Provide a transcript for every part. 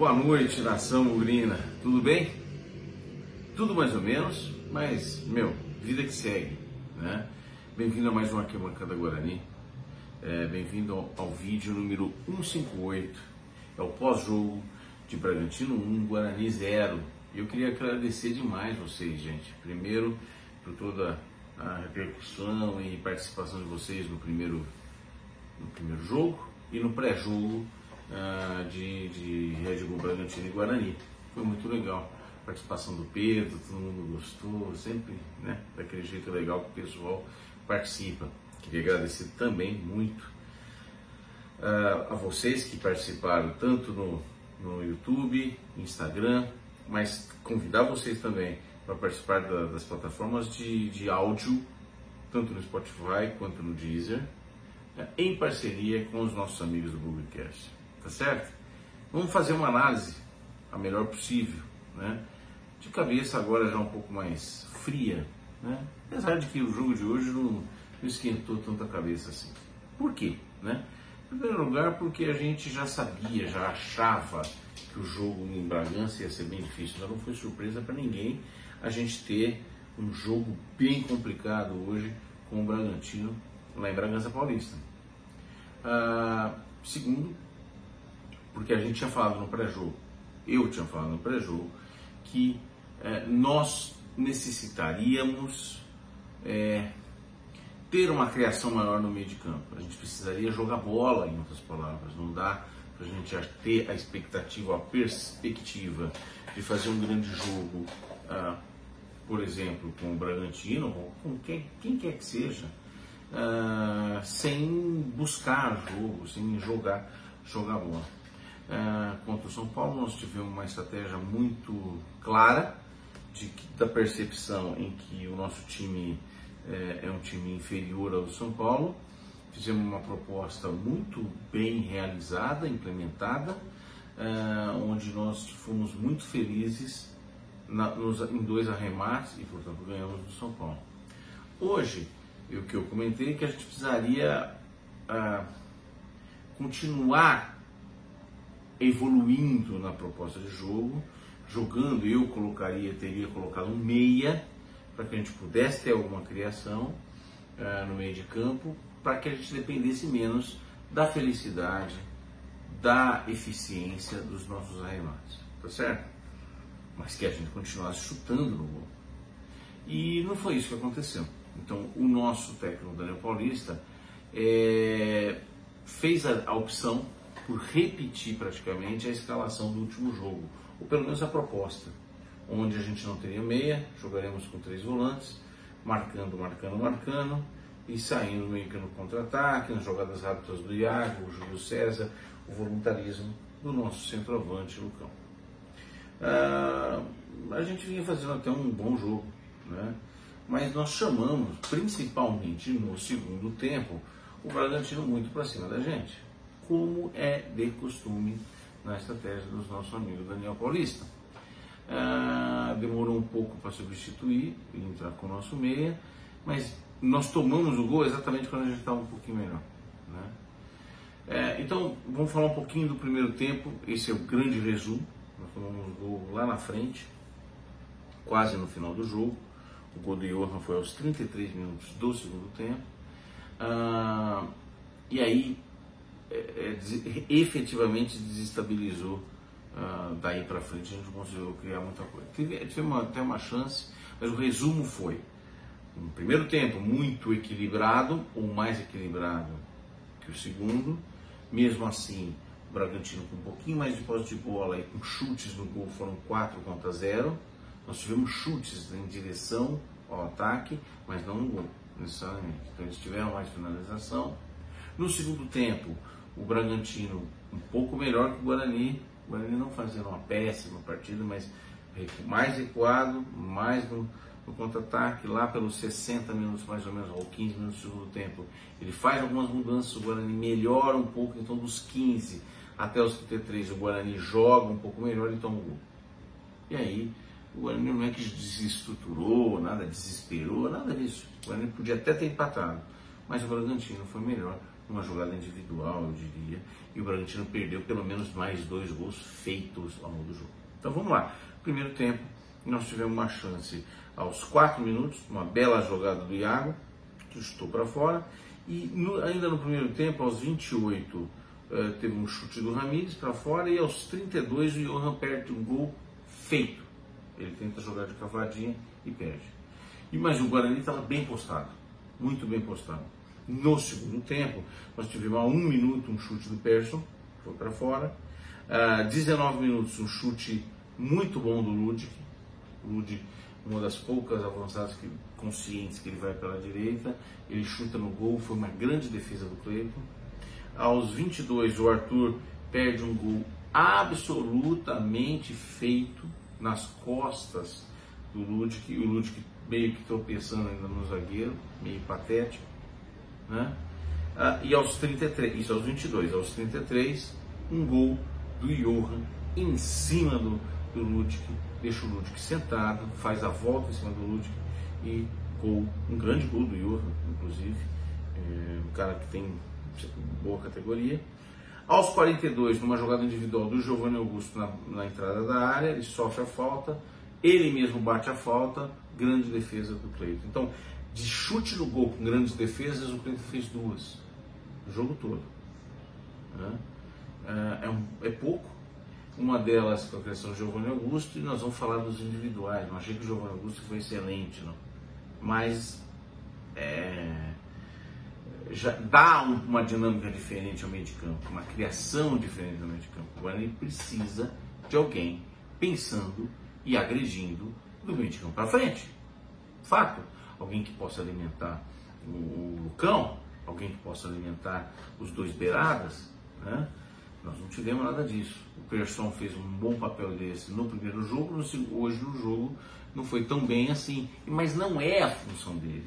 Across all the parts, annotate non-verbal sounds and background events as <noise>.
Boa noite, nação Urina. Tudo bem? Tudo mais ou menos, mas, meu, vida que segue, né? Bem-vindo a mais uma Arquibancada Guarani. É, Bem-vindo ao, ao, vídeo número 158. É o pós-jogo de Bragantino 1, Guarani 0. E eu queria agradecer demais vocês, gente. Primeiro, por toda a repercussão e participação de vocês no primeiro, no primeiro jogo e no pré-jogo uh, de, de Red Bull Bragantino e Guarani. Foi muito legal. A participação do Pedro, todo mundo gostou, sempre né, daquele jeito legal que o pessoal participa. Queria agradecer também muito uh, a vocês que participaram tanto no, no YouTube, Instagram, mas convidar vocês também para participar da, das plataformas de, de áudio, tanto no Spotify quanto no Deezer, né, em parceria com os nossos amigos do Googlecast tá certo? Vamos fazer uma análise a melhor possível, né? De cabeça agora já um pouco mais fria, né? Apesar de que o jogo de hoje não, não esquentou tanta cabeça assim. Por quê, né? Em primeiro lugar, porque a gente já sabia, já achava que o jogo em Bragança ia ser bem difícil. Já não foi surpresa para ninguém a gente ter um jogo bem complicado hoje com o Bragantino lá em Bragança Paulista. Ah, segundo, porque a gente tinha falado no pré-jogo, eu tinha falado no pré-jogo, que é, nós necessitaríamos é, ter uma criação maior no meio de campo. A gente precisaria jogar bola, em outras palavras. Não dá para a gente ter a expectativa, a perspectiva de fazer um grande jogo, ah, por exemplo, com o Bragantino, ou com quem, quem quer que seja, ah, sem buscar jogo, sem jogar, jogar bola. É, contra o São Paulo, nós tivemos uma estratégia muito clara de, da percepção em que o nosso time é, é um time inferior ao do São Paulo. Fizemos uma proposta muito bem realizada, implementada, é, onde nós fomos muito felizes na, nos, em dois arremates e, portanto, ganhamos do São Paulo. Hoje, o que eu comentei é que a gente precisaria ah, continuar evoluindo na proposta de jogo, jogando, eu colocaria, teria colocado um meia, para que a gente pudesse ter alguma criação uh, no meio de campo, para que a gente dependesse menos da felicidade, da eficiência dos nossos arremates, tá certo? Mas que a gente continuasse chutando no gol. E não foi isso que aconteceu. Então, o nosso técnico Daniel Paulista é, fez a, a opção por repetir praticamente a escalação do último jogo, ou pelo menos a proposta, onde a gente não teria meia, jogaremos com três volantes, marcando, marcando, marcando, e saindo meio que no contra-ataque, nas jogadas rápidas do Iago, o Júlio César, o voluntarismo do nosso centroavante Lucão. Ah, a gente vinha fazendo até um bom jogo, né? mas nós chamamos, principalmente no segundo tempo, o Bragantino muito para cima da gente como é de costume na estratégia dos nossos amigos Daniel Paulista. Ah, demorou um pouco para substituir e entrar com o nosso meia, mas nós tomamos o gol exatamente quando a gente estava um pouquinho melhor. Né? É, então, vamos falar um pouquinho do primeiro tempo, esse é o grande resumo. Nós tomamos o gol lá na frente, quase no final do jogo. O gol do Johan foi aos 33 minutos do segundo tempo. Ah, e aí é, é, efetivamente desestabilizou uh, daí para frente, a gente conseguiu criar muita coisa. Teve, teve uma, até uma chance, mas o resumo foi: no primeiro tempo, muito equilibrado, ou mais equilibrado que o segundo, mesmo assim. O Bragantino com um pouquinho mais de posse de bola e com chutes no gol foram 4 contra 0. Nós tivemos chutes em direção ao ataque, mas não no gol, necessariamente. Então eles tiveram mais finalização. No segundo tempo, o Bragantino um pouco melhor que o Guarani. O Guarani não fazendo uma péssima partida, mas mais recuado, mais no, no contra-ataque, lá pelos 60 minutos mais ou menos, ou 15 minutos do segundo tempo. Ele faz algumas mudanças, o Guarani melhora um pouco, então dos 15 até os 33 o Guarani joga um pouco melhor e toma gol. E aí, o Guarani não é que desestruturou, nada, desesperou, nada disso. O Guarani podia até ter empatado, mas o Bragantino foi melhor numa jogada individual, eu diria, e o Bragantino perdeu pelo menos mais dois gols feitos ao longo do jogo. Então vamos lá. Primeiro tempo, nós tivemos uma chance aos 4 minutos, uma bela jogada do Iago, que chutou para fora, e no, ainda no primeiro tempo, aos 28, eh, teve um chute do Ramires para fora, e aos 32 o Johan perde um gol feito. Ele tenta jogar de cavadinha e perde. E, mas o Guarani estava bem postado, muito bem postado. No segundo tempo, nós tivemos a um minuto um chute do Persson, foi para fora. Uh, 19 minutos, um chute muito bom do Ludic. Ludic, uma das poucas avançadas que, conscientes que ele vai pela direita. Ele chuta no gol, foi uma grande defesa do Cleiton. Aos 22, o Arthur perde um gol absolutamente feito nas costas do Ludic. E o Ludic meio que tropeçando ainda no zagueiro, meio patético. Né? Ah, e aos 33, isso aos 22, aos 33, um gol do Johan em cima do, do deixa o Ludic sentado, faz a volta em cima do Ludic e gol, um grande gol do Johan, inclusive, é, um cara que tem boa categoria. Aos 42, numa jogada individual do Giovanni Augusto na, na entrada da área, ele sofre a falta, ele mesmo bate a falta, grande defesa do Cleiton. Então, de chute no gol com grandes defesas, o Cleiton fez duas, o jogo todo. Né? É, é, um, é, pouco. Uma delas foi a questão do Giovanni Augusto e nós vamos falar dos individuais. Não achei que o Giovanni Augusto foi excelente, não. mas é, já dá uma dinâmica diferente ao meio de campo, uma criação diferente ao meio de campo. O Guarani precisa de alguém pensando e agredindo do meio de campo para frente. Fato. Alguém que possa alimentar o, o alguém que possa alimentar os dois beiradas, né? Nós não tivemos nada disso. O Persson fez um bom papel desse no primeiro jogo, no, hoje no jogo não foi tão bem assim. Mas não é a função dele.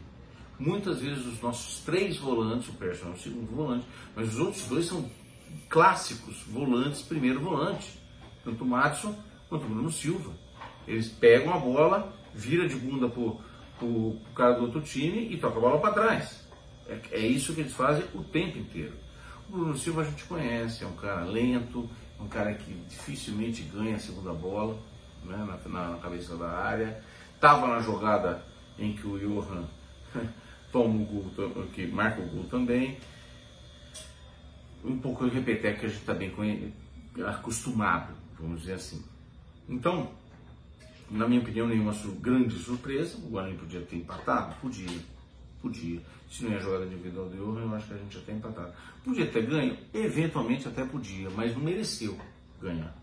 Muitas vezes os nossos três volantes, o Persson é o segundo volante, mas os outros dois são clássicos volantes, primeiro volante. Tanto o Madison quanto o Bruno Silva. Eles pegam a bola, vira de bunda pro, pro cara do outro time e toca a bola para trás. É, é isso que eles fazem o tempo inteiro. O Bruno Silva a gente conhece, é um cara lento, um cara que dificilmente ganha a segunda bola né, na, na cabeça da área. Estava na jogada em que o Johan <laughs> toma o gol, que marca o gol também. Um pouco repetir que a gente está bem acostumado, vamos dizer assim. Então, na minha opinião, nenhuma grande surpresa. O Guarani podia ter empatado? Podia. Podia. Se não ia jogar individual de ouro, eu acho que a gente tem empatado. Podia ter ganho? Eventualmente até podia, mas não mereceu ganhar.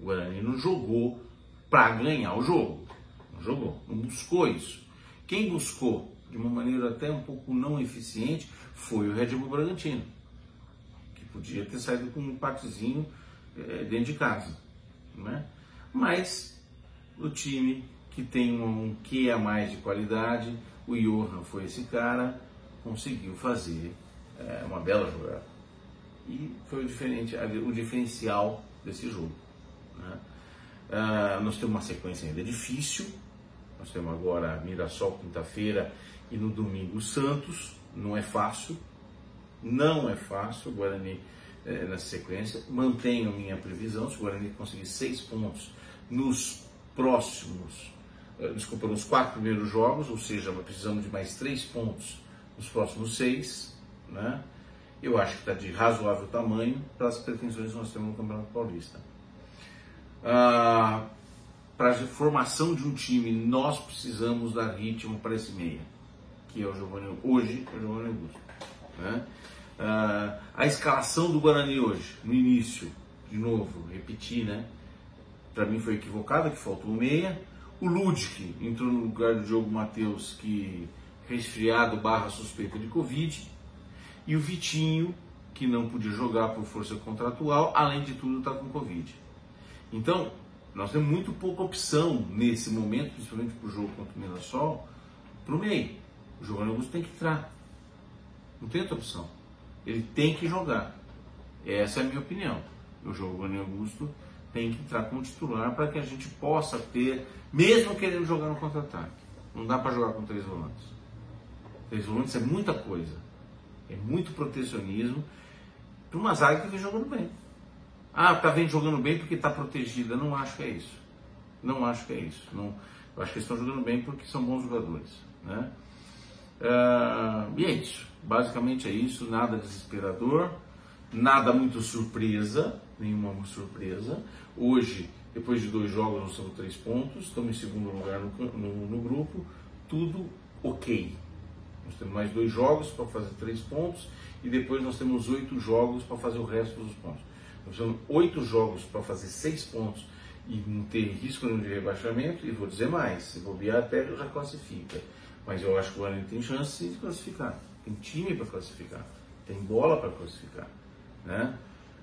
O Guarani não jogou para ganhar o jogo. Não jogou, não buscou isso. Quem buscou de uma maneira até um pouco não eficiente foi o Red Bull Bragantino, que podia ter saído com um empatezinho é, dentro de casa. Né? Mas o time que tem um que a mais de qualidade, o Johan foi esse cara, conseguiu fazer é, uma bela jogada. E foi o, diferente, o diferencial desse jogo. Né? Ah, nós temos uma sequência ainda difícil. Nós temos agora Mirassol quinta-feira e no domingo Santos. Não é fácil. Não é fácil o Guarani é, nessa sequência. Mantenho minha previsão. Se o Guarani conseguir seis pontos nos próximos, eh, desculpa, nos quatro primeiros jogos, ou seja, precisamos de mais três pontos nos próximos seis, né? Eu acho que está de razoável tamanho para as pretensões que nós temos no Campeonato Paulista. Ah, para a formação de um time, nós precisamos dar ritmo para esse meia, que é o Giovanni, hoje é o Giovanni Augusto. Né? Ah, a escalação do Guarani hoje, no início, de novo, repetir, né? Para mim foi equivocada, que faltou meia. O Ludic entrou no lugar do Diogo Matheus, que resfriado barra suspeita de Covid. E o Vitinho, que não podia jogar por força contratual, além de tudo está com Covid. Então, nós temos muito pouca opção nesse momento, principalmente para o jogo contra o Mirassol, para o meio. O Giovanni Augusto tem que entrar. Não tem outra opção. Ele tem que jogar. Essa é a minha opinião. O Giovanni Augusto tem que entrar como titular para que a gente possa ter, mesmo querendo jogar no contra-ataque. Não dá para jogar com três volantes. Três volantes é muita coisa. É muito protecionismo para uma zaga que vem jogando bem. Ah, tá vem jogando bem porque está protegida. Não acho que é isso. Não acho que é isso. Não, eu acho que eles estão jogando bem porque são bons jogadores. Né? Uh, e é isso. Basicamente é isso. Nada desesperador, nada muito surpresa, nenhuma surpresa. Hoje, depois de dois jogos, nós temos três pontos. Estamos em segundo lugar no, no, no grupo. Tudo ok. Nós temos mais dois jogos para fazer três pontos e depois nós temos oito jogos para fazer o resto dos pontos. Nós temos oito jogos para fazer seis pontos e não ter risco de rebaixamento. E vou dizer mais: se bobear, até já classifica. Mas eu acho que o Guarani tem chance de classificar. Tem time para classificar. Tem bola para classificar. Né?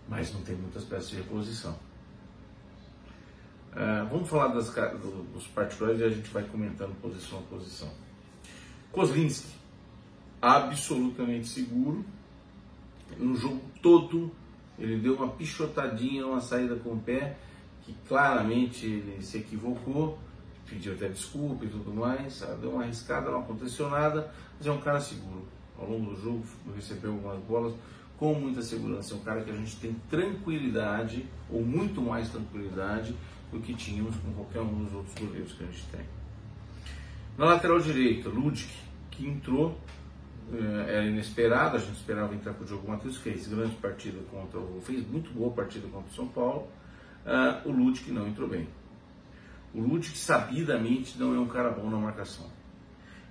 Mas não tem muitas peças de reposição. Uh, vamos falar das, do, dos particulares e a gente vai comentando posição a posição. Kozlinski, absolutamente seguro. No jogo todo, ele deu uma pichotadinha, uma saída com o pé, que claramente ele se equivocou, pediu até desculpa e tudo mais, deu uma arriscada, não aconteceu nada, mas é um cara seguro. Ao longo do jogo recebeu algumas bolas com muita segurança. É um cara que a gente tem tranquilidade, ou muito mais tranquilidade, do que tínhamos com qualquer um dos outros goleiros que a gente tem. Na lateral direita, Ludic, que entrou, eh, era inesperado, a gente esperava entrar com o Diogo Matheus, fez grande partida contra o. fez muito boa partida contra o São Paulo. Uh, o Ludic não entrou bem. O Ludic sabidamente não é um cara bom na marcação.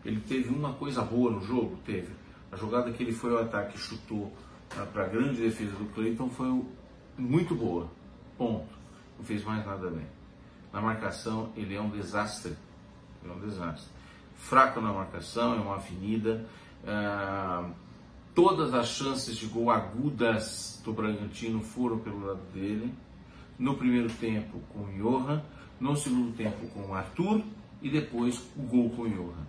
Ele teve uma coisa boa no jogo, teve. A jogada que ele foi ao ataque chutou para a grande defesa do Cleiton foi muito boa. Ponto. Não fez mais nada bem. Na marcação ele é um desastre. É um desastre fraco na marcação, é uma avenida. Ah, todas as chances de gol agudas do Bragantino foram pelo lado dele. No primeiro tempo com o Johan, no segundo tempo com o Arthur e depois o gol com o Johan.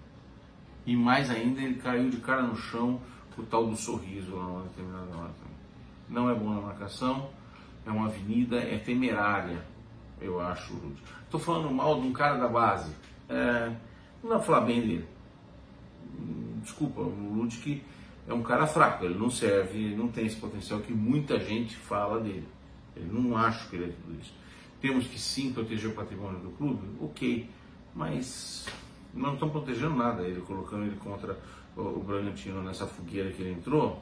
E mais ainda, ele caiu de cara no chão o tal do sorriso lá na determinada hora Não é bom na marcação, é uma avenida, é temerária, eu acho, Estou falando mal de um cara da base. É, não vai falar bem dele. Desculpa, o Ludwig é um cara fraco, ele não serve, ele não tem esse potencial que muita gente fala dele. Eu não acho que ele é tudo isso. Temos que sim proteger o patrimônio do clube? Ok, mas não estão protegendo nada ele, colocando ele contra o, Bragantino nessa fogueira que ele entrou.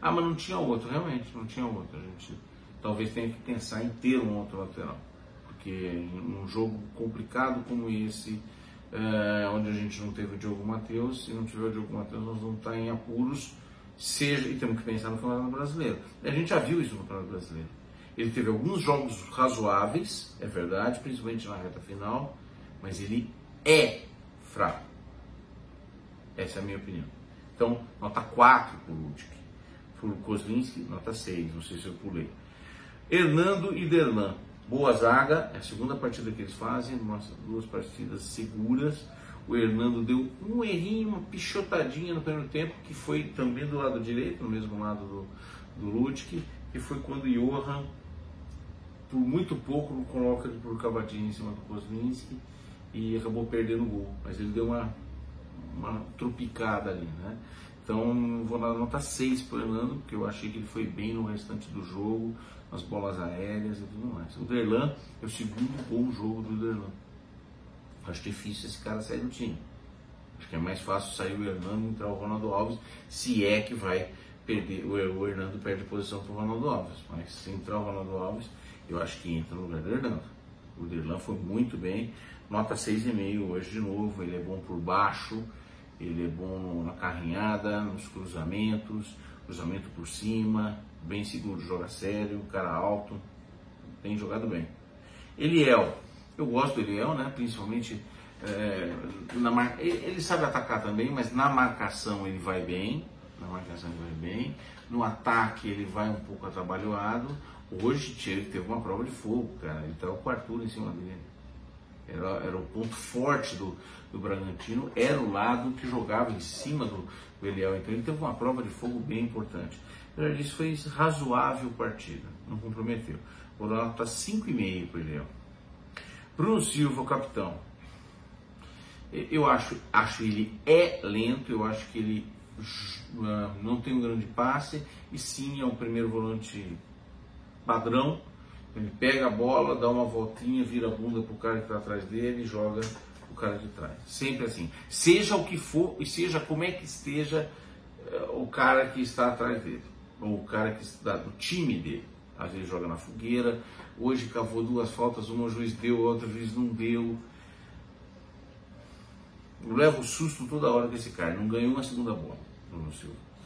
Ah, mas não tinha outro, realmente, não tinha outro. A gente talvez tenha que pensar em ter um outro lateral. Porque em um jogo complicado como esse, é, onde a gente não teve o Diogo Matheus, se não tiver o Diogo Matheus, nós vamos estar em apuros, seja, e temos que pensar no Campeonato Brasileiro. A gente já viu isso no Campeonato Brasileiro. Ele teve alguns jogos razoáveis, é verdade, principalmente na reta final, mas ele é fraco. Essa é a minha opinião. Então, nota 4 por Ludwig. Por Kozlinski, nota 6, não sei se eu pulei. Hernando e Derlan. Boa zaga, é a segunda partida que eles fazem, duas partidas seguras. O Hernando deu um errinho, uma pichotadinha no primeiro tempo, que foi também do lado direito, no mesmo lado do, do Ludwig, que foi quando Johan, por muito pouco, coloca ele por cavadinha em cima do Kozlinski e acabou perdendo o gol. Mas ele deu uma, uma tropicada ali, né? Então vou nota 6 para o Hernando, porque eu achei que ele foi bem no restante do jogo, nas bolas aéreas e tudo mais. O Derlan é o segundo bom jogo do Derlan. Acho difícil esse cara sair do time. Acho que é mais fácil sair o Hernando e entrar o Ronaldo Alves, se é que vai perder. O Hernando perde posição para o Ronaldo Alves. Mas se entrar o Ronaldo Alves, eu acho que entra no lugar do Hernando. O Derlan foi muito bem, nota 6,5 hoje de novo. Ele é bom por baixo, ele é bom na carrinhada, nos cruzamentos, cruzamento por cima, bem seguro, joga sério, cara alto, tem jogado bem. Eliel, eu gosto do Eliel, né? Principalmente é, na mar... ele sabe atacar também, mas na marcação ele vai bem, na marcação ele vai bem, no ataque ele vai um pouco atabalhoado. Hoje ele teve uma prova de fogo, cara, ele com o Arthur em cima dele. Era, era o ponto forte do, do Bragantino, era o lado que jogava em cima do, do Eliel. Então ele teve uma prova de fogo bem importante. Já disse, foi razoável partida, não comprometeu. Vou dar nota 5,5 para o Eliel. Bruno Silva, capitão. Eu acho, acho ele é lento, eu acho que ele não tem um grande passe e sim é um primeiro volante padrão. Ele pega a bola, dá uma voltinha, vira a bunda para o cara que está atrás dele e joga o cara de trás. Sempre assim. Seja o que for e seja como é que esteja eh, o cara que está atrás dele, ou o cara que está do time dele. Às vezes joga na fogueira. Hoje cavou duas faltas, uma o juiz deu, outra o juiz não deu. Eu levo susto toda hora desse cara. Não ganhou uma segunda bola, Bruno.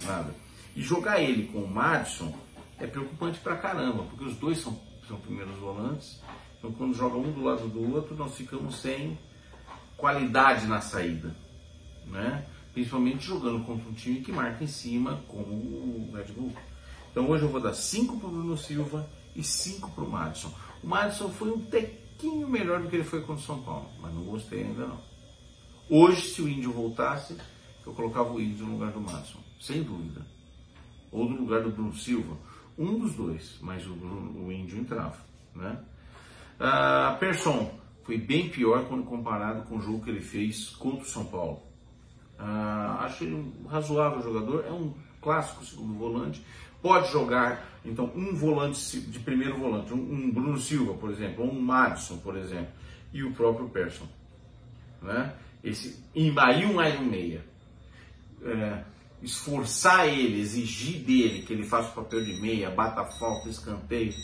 Nada. E jogar ele com o Madison é preocupante pra caramba, porque os dois são, são primeiros volantes. Então, quando joga um do lado do outro, nós ficamos sem qualidade na saída, né? Principalmente jogando contra um time que marca em cima, como o Red Bull. Então hoje eu vou dar 5 para o Bruno Silva e 5 para o Madison. O Madison foi um tequinho melhor do que ele foi contra o São Paulo, mas não gostei ainda não. Hoje, se o Índio voltasse, eu colocava o Índio no lugar do Madison, sem dúvida. Ou no lugar do Bruno Silva. Um dos dois, mas o, o Índio entrava. Né? Ah, Persson foi bem pior quando comparado com o jogo que ele fez contra o São Paulo. Ah, acho ele um razoável jogador, é um clássico segundo volante. Pode jogar, então, um volante de primeiro volante, um, um Bruno Silva, por exemplo, ou um Madison, por exemplo, e o próprio Persson. Né? Esse, e aí um um meia. É, esforçar ele, exigir dele que ele faça o papel de meia, bata falta, escanteio,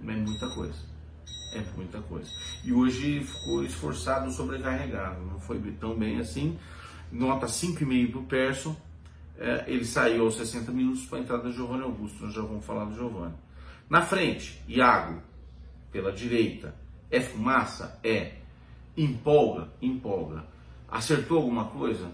é muita coisa. É muita coisa. E hoje ficou esforçado, sobrecarregado. Não foi tão bem assim. Nota 5,5 para o Persson. É, ele saiu aos 60 minutos para a entrada do Giovanni Augusto. Nós já vamos falar do Giovanni. Na frente, Iago, pela direita. É fumaça? É. Empolga? Empolga. Acertou alguma coisa?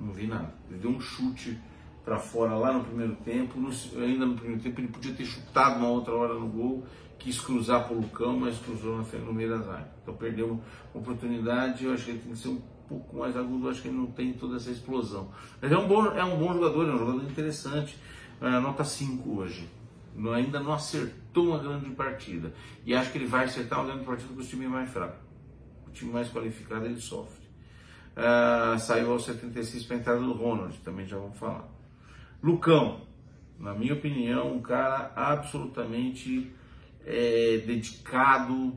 Não vi nada. Ele deu um chute para fora lá no primeiro tempo. No, ainda no primeiro tempo ele podia ter chutado uma outra hora no gol quis cruzar para o Lucão, mas cruzou no meio da zaga. Então perdeu uma oportunidade, eu acho que ele tem que ser um pouco mais agudo, eu acho que ele não tem toda essa explosão. Mas é um bom, é um bom jogador, é um jogador interessante, é, nota 5 hoje. Não, ainda não acertou uma grande partida. E acho que ele vai acertar uma grande partida com o time mais fraco. O time mais qualificado ele sofre. Uh, saiu aos 76 para a entrada do Ronald, também já vamos falar. Lucão, na minha opinião, um cara absolutamente é, dedicado,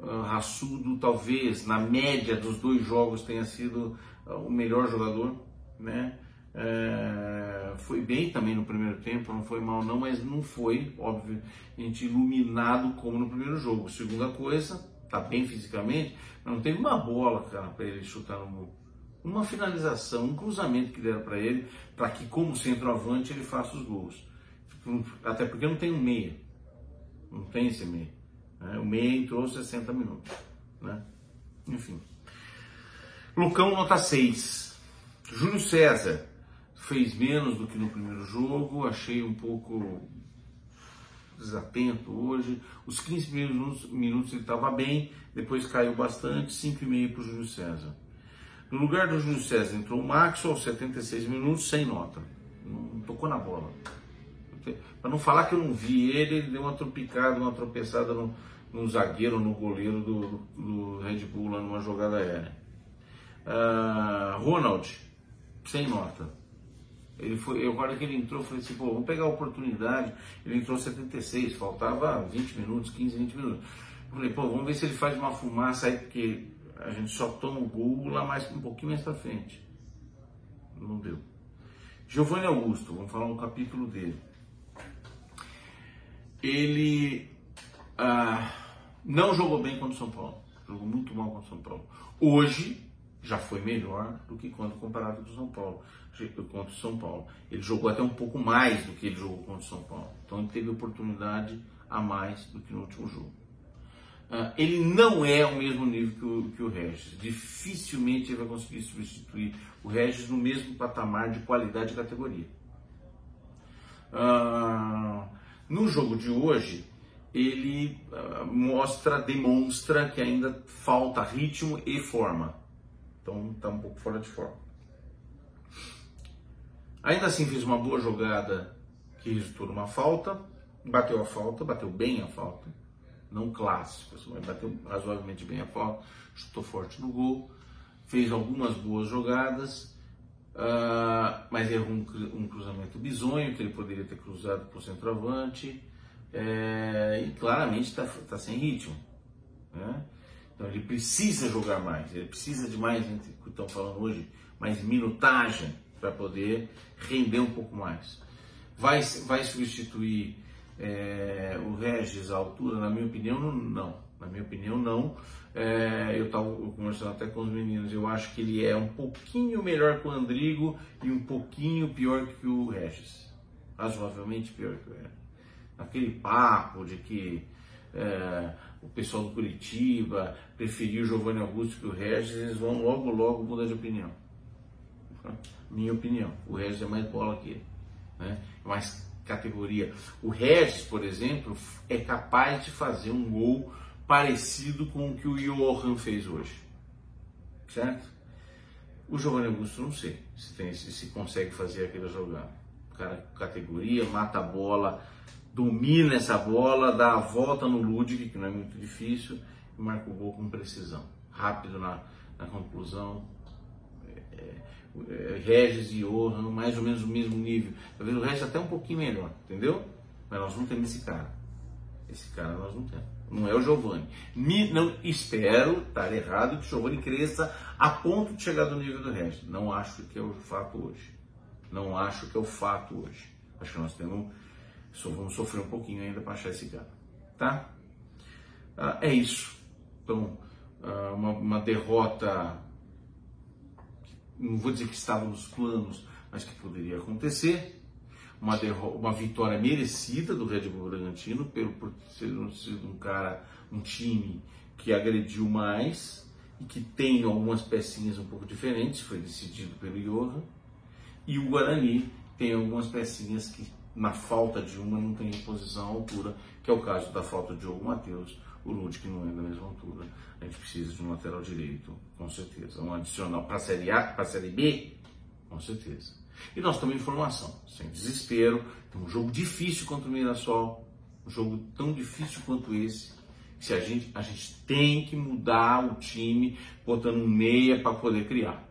uh, raçudo, talvez na média dos dois jogos tenha sido uh, o melhor jogador, né? É, foi bem também no primeiro tempo, não foi mal não, mas não foi, obviamente, iluminado como no primeiro jogo. Segunda coisa, tá bem fisicamente, não teve uma bola, cara, para ele chutar no gol. Uma finalização, um cruzamento que deram para ele, para que como centroavante ele faça os gols. Até porque não tem um meia. Não tem esse meio. Né? O meio entrou 60 minutos. Né? Enfim. Lucão nota 6. Júlio César fez menos do que no primeiro jogo, achei um pouco desatento hoje. Os 15 minutos, minutos ele estava bem, depois caiu bastante, 5,5 para o Júlio César. No lugar do Júlio César entrou o Max aos 76 minutos, sem nota. Não tocou na bola. Para não falar que eu não vi ele, ele deu uma tropicada, uma tropeçada no, no zagueiro, no goleiro do, do, Red Bull lá numa jogada aérea. Uh, Ronald, sem nota. Ele foi, eu, que ele entrou, eu falei assim, pô, vamos pegar a oportunidade. Ele entrou 76, faltava 20 minutos, 15, 20 minutos. Eu falei, pô, vamos ver se ele faz uma fumaça aí, porque a gente só toma o gol lá mais um pouquinho mais pra frente. Não deu. Giovanni Augusto, vamos falar um capítulo dele ele ah, não jogou bem contra o São Paulo. Jogou muito mal contra o São Paulo. Hoje já foi melhor do que quando comparado com o São Paulo. Contra o São Paulo. Ele jogou até um pouco mais do que ele jogou contra o São Paulo. Então ele teve oportunidade a mais do que no último jogo. Uh, ele não é o mesmo nível que o, que o Regis. Dificilmente ele vai conseguir substituir o Regis no mesmo patamar de qualidade e categoria. Uh, no jogo de hoje, ele uh, mostra, demonstra que ainda falta ritmo e forma. Então está um pouco fora de forma. Ainda assim fez uma boa jogada que resultou numa falta, bateu a falta, bateu bem a falta, não clássico, mas bateu razoavelmente bem a falta, chutou forte no gol, fez algumas boas jogadas, Uh, mas errou um, um, cruzamento bizonho que ele poderia ter cruzado para o centroavante é, e claramente está tá sem ritmo. Né? Então ele precisa jogar mais, ele precisa de mais, que estão falando hoje, mais minutagem para poder render um pouco mais. Vai, vai substituir é, o Regis à altura? Na minha opinião, não. Na minha opinião, não. É, eu estava conversando até com os meninos, eu acho que ele é um pouquinho melhor que o Andrigo e um pouquinho pior que o Regis. Razoavelmente pior que o Regis. Aquele papo de que é, o pessoal do Curitiba preferiu o Giovanni Augusto que o Regis, eles vão logo, logo mudar de opinião. Minha opinião. O Regis é mais bola que ele. Né? É mais categoria. O Regis, por exemplo, é capaz de fazer um gol parecido com o que o Johan fez hoje. Certo? O Giovanni Augusto não sei se, tem, se, se consegue fazer aquela jogada. Cara, categoria, mata a bola, domina essa bola, dá a volta no Ludwig, que não é muito difícil, e marca o gol com precisão. Rápido na, na conclusão. É, é, Regis e Johan, mais ou menos o mesmo nível. Talvez o Regis até um pouquinho melhor, entendeu? Mas nós não temos esse cara. Esse cara nós não temos. Não é o Giovanni. Me, não, espero estar errado que o Giovanni cresça a ponto de chegar do nível do Regis. Não acho que é o fato hoje. Não acho que é o fato hoje. Acho que nós temos, só vamos sofrer um pouquinho ainda para achar esse cara. Tá? Ah, é isso. Então, ah, uma, uma derrota, não vou dizer que estava nos planos, mas que poderia acontecer uma, uma vitória merecida do Red Bull Bragantino, pelo, por ser um cara, um time que agrediu mais e que tem algumas pecinhas um pouco diferentes, foi decidido pelo Johan. E o Guarani tem algumas pecinhas que, na falta de uma, não tem posição à altura, que é o caso da falta de Diogo Matheus, o Lud, que não é da mesma altura. A gente precisa de um lateral direito, com certeza. Um adicional para a Série A, para a Série B, com certeza. E nós estamos em formação, sem desespero. Tem um jogo difícil contra o Mirassol, um jogo tão difícil quanto esse. Se a gente, a gente tem que mudar o time, botando um meia para poder criar.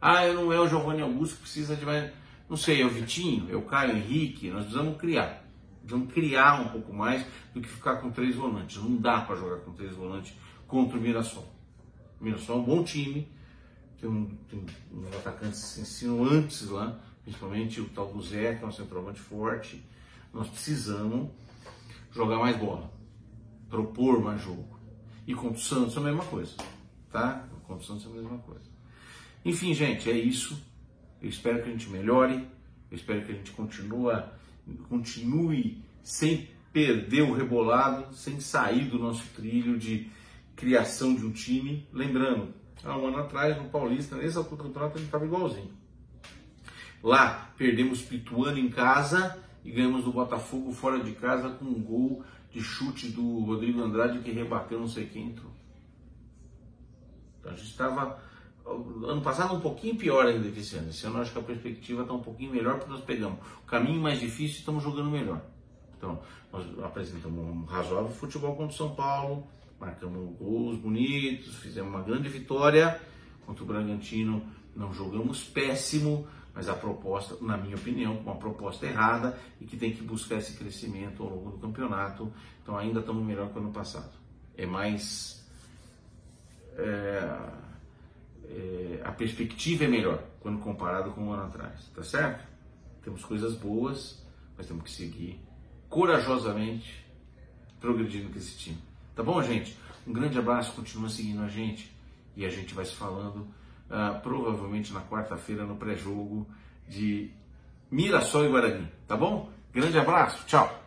Ah, não é o Giovanni Augusto que precisa de mais. Não sei, é o Vitinho, é o Caio Henrique. Nós precisamos criar. Precisamos criar um pouco mais do que ficar com três volantes. Não dá para jogar com três volantes contra o Mirassol. O Mirassol é um bom time, tem, um, tem uns atacantes insinuantes lá, principalmente o tal do Zé, que é um centroavante forte. Nós precisamos jogar mais bola, propor mais jogo. E contra o Santos é a mesma coisa, tá? Contra o Santos é a mesma coisa. Enfim, gente, é isso. Eu espero que a gente melhore. Eu espero que a gente continua, continue sem perder o rebolado, sem sair do nosso trilho de criação de um time. Lembrando, há um ano atrás, no Paulista, nesse altura do campeonato, a gente estava igualzinho. Lá, perdemos Pituano em casa e ganhamos do Botafogo fora de casa com um gol de chute do Rodrigo Andrade que rebateu não sei quem entrou. Então a gente estava ano passado um pouquinho pior ainda esse ano. Esse ano acho que a perspectiva está um pouquinho melhor porque nós pegamos o caminho mais difícil e estamos jogando melhor. Então, nós apresentamos um razoável futebol contra o São Paulo, marcamos gols bonitos, fizemos uma grande vitória contra o Bragantino, não jogamos péssimo, mas a proposta, na minha opinião, uma proposta errada e que tem que buscar esse crescimento ao longo do campeonato. Então ainda estamos melhor que o ano passado. É mais. É, é, a perspectiva é melhor quando comparado com um ano atrás, tá certo? Temos coisas boas, mas temos que seguir corajosamente progredindo com esse time. Tá bom, gente? Um grande abraço, continua seguindo a gente e a gente vai se falando uh, provavelmente na quarta-feira no pré-jogo de Mirassol e Guarani. Tá bom? Grande abraço, tchau!